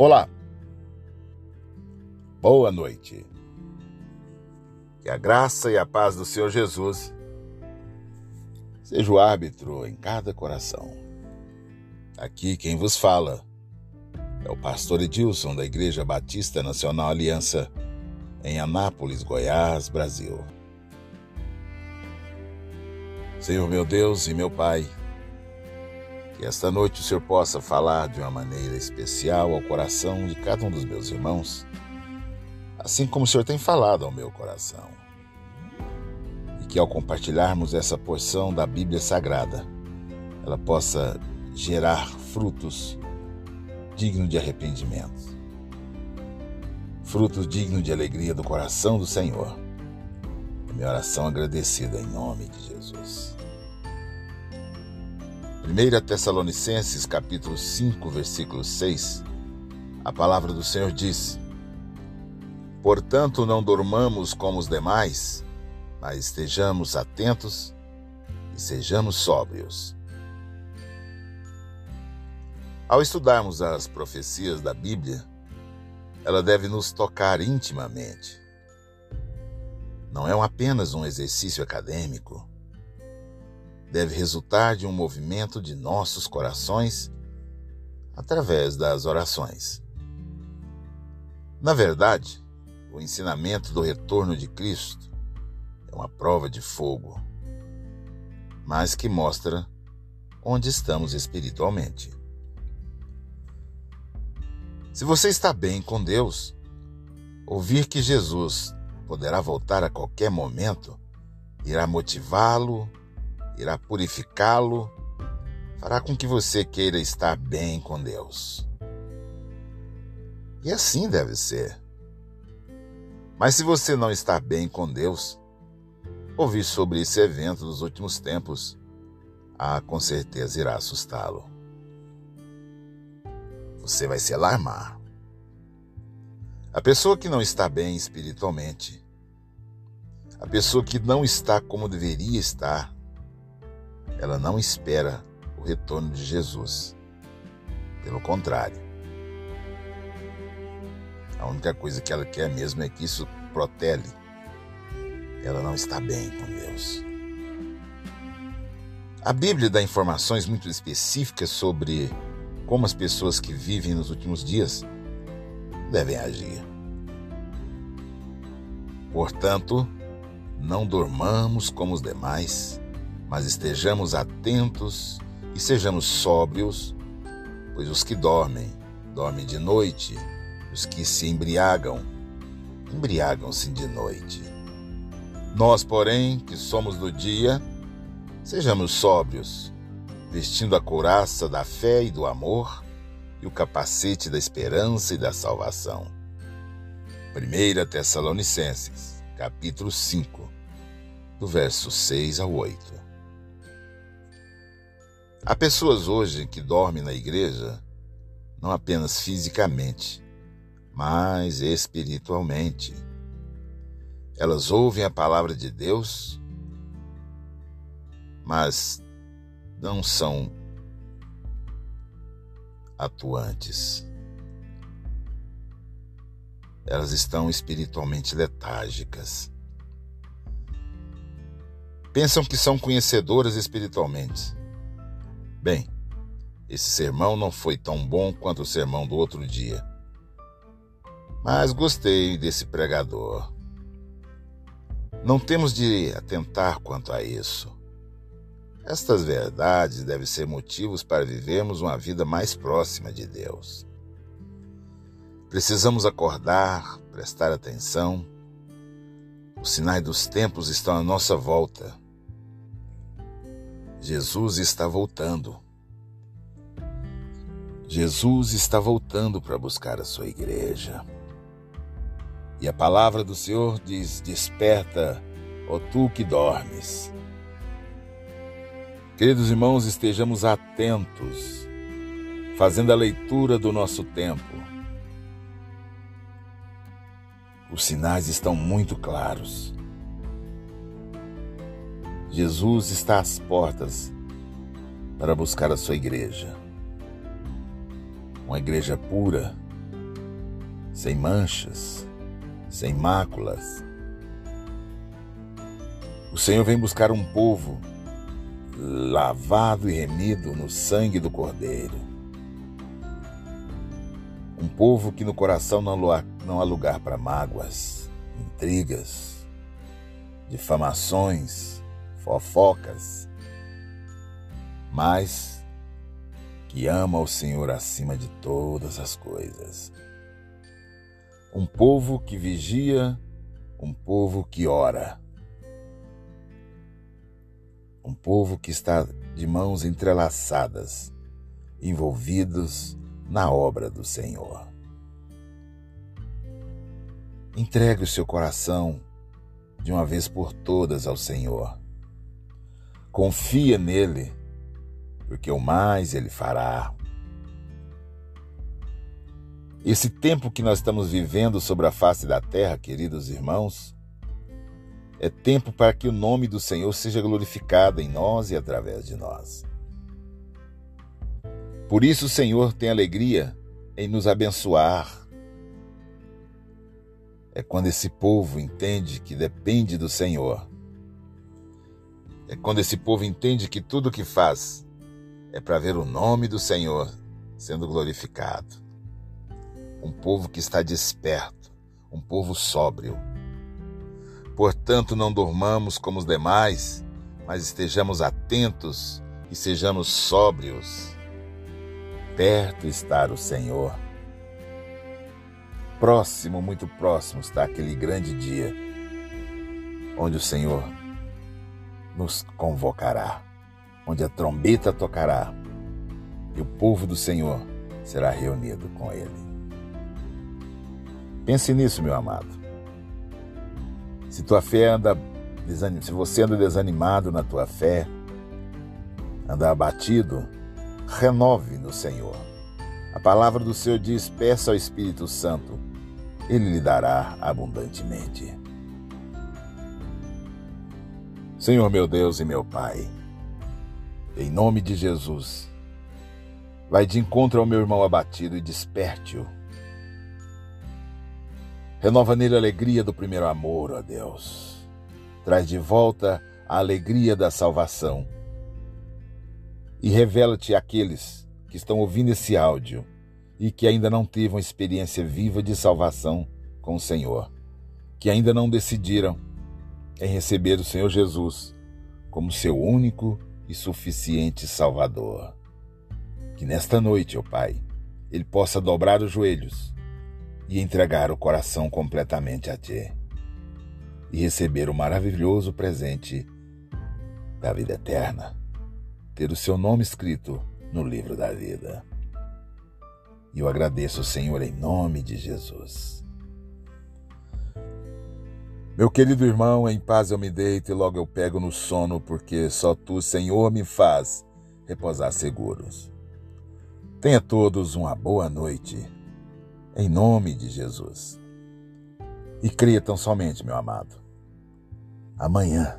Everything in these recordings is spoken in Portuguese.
Olá, boa noite. Que a graça e a paz do Senhor Jesus seja o árbitro em cada coração. Aqui quem vos fala é o pastor Edilson da Igreja Batista Nacional Aliança em Anápolis, Goiás, Brasil. Senhor meu Deus e meu Pai, que esta noite o Senhor possa falar de uma maneira especial ao coração de cada um dos meus irmãos, assim como o Senhor tem falado ao meu coração. E que ao compartilharmos essa porção da Bíblia Sagrada, ela possa gerar frutos dignos de arrependimento, frutos dignos de alegria do coração do Senhor. Minha oração agradecida em nome de Jesus. 1 Tessalonicenses capítulo 5, versículo 6, a palavra do Senhor diz: Portanto, não dormamos como os demais, mas estejamos atentos e sejamos sóbrios. Ao estudarmos as profecias da Bíblia, ela deve nos tocar intimamente. Não é apenas um exercício acadêmico, deve resultar de um movimento de nossos corações através das orações. Na verdade, o ensinamento do retorno de Cristo é uma prova de fogo, mas que mostra onde estamos espiritualmente. Se você está bem com Deus, ouvir que Jesus poderá voltar a qualquer momento irá motivá-lo irá purificá-lo, fará com que você queira estar bem com Deus. E assim deve ser. Mas se você não está bem com Deus, ouvir sobre esse evento dos últimos tempos, ah, com certeza irá assustá-lo. Você vai se alarmar. A pessoa que não está bem espiritualmente, a pessoa que não está como deveria estar, ela não espera o retorno de Jesus. Pelo contrário. A única coisa que ela quer mesmo é que isso protele. Ela não está bem com Deus. A Bíblia dá informações muito específicas sobre como as pessoas que vivem nos últimos dias devem agir. Portanto, não dormamos como os demais, mas estejamos atentos e sejamos sóbrios, pois os que dormem, dormem de noite, os que se embriagam, embriagam-se de noite. Nós, porém, que somos do dia, sejamos sóbrios, vestindo a couraça da fé e do amor e o capacete da esperança e da salvação. 1 Tessalonicenses, capítulo 5, do verso 6 ao 8. Há pessoas hoje que dormem na igreja não apenas fisicamente, mas espiritualmente. Elas ouvem a palavra de Deus, mas não são atuantes. Elas estão espiritualmente letárgicas. Pensam que são conhecedoras espiritualmente Bem, esse sermão não foi tão bom quanto o sermão do outro dia. Mas gostei desse pregador. Não temos de atentar quanto a isso. Estas verdades devem ser motivos para vivermos uma vida mais próxima de Deus. Precisamos acordar, prestar atenção. Os sinais dos tempos estão à nossa volta. Jesus está voltando. Jesus está voltando para buscar a sua igreja. E a palavra do Senhor diz: Desperta, ó tu que dormes. Queridos irmãos, estejamos atentos, fazendo a leitura do nosso tempo. Os sinais estão muito claros. Jesus está às portas para buscar a sua igreja. Uma igreja pura, sem manchas, sem máculas. O Senhor vem buscar um povo lavado e remido no sangue do Cordeiro. Um povo que no coração não há lugar para mágoas, intrigas, difamações, fofocas, mas que ama o Senhor acima de todas as coisas. Um povo que vigia, um povo que ora. Um povo que está de mãos entrelaçadas, envolvidos na obra do Senhor. Entregue o seu coração de uma vez por todas ao Senhor. Confia nele, porque o mais ele fará. Esse tempo que nós estamos vivendo sobre a face da terra, queridos irmãos, é tempo para que o nome do Senhor seja glorificado em nós e através de nós. Por isso o Senhor tem alegria em nos abençoar. É quando esse povo entende que depende do Senhor. É quando esse povo entende que tudo o que faz é para ver o nome do Senhor sendo glorificado um povo que está desperto, um povo sóbrio. Portanto, não dormamos como os demais, mas estejamos atentos e sejamos sóbrios. Perto está o Senhor. Próximo, muito próximo está aquele grande dia onde o Senhor nos convocará, onde a trombeta tocará e o povo do Senhor será reunido com Ele. Pense nisso, meu amado. Se tua fé anda se você anda desanimado na tua fé, anda abatido, renove no Senhor. A palavra do Senhor diz: peça ao Espírito Santo, ele lhe dará abundantemente. Senhor meu Deus e meu Pai, em nome de Jesus, vai de encontro ao meu irmão abatido e desperte-o Renova nele a alegria do primeiro amor, ó Deus. Traz de volta a alegria da salvação. E revela-te àqueles que estão ouvindo esse áudio e que ainda não uma experiência viva de salvação com o Senhor, que ainda não decidiram em receber o Senhor Jesus como seu único e suficiente Salvador. Que nesta noite, ó Pai, ele possa dobrar os joelhos e entregar o coração completamente a Ti e receber o maravilhoso presente da vida eterna, ter o seu nome escrito no livro da vida. E eu agradeço, Senhor, em nome de Jesus. Meu querido irmão, em paz eu me deito e logo eu pego no sono, porque só tu, Senhor, me faz repousar seguros. Tenha todos uma boa noite em nome de Jesus. E creia tão somente, meu amado. Amanhã,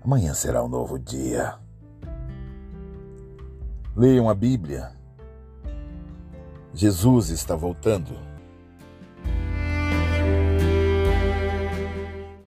amanhã será um novo dia. Leiam a Bíblia. Jesus está voltando.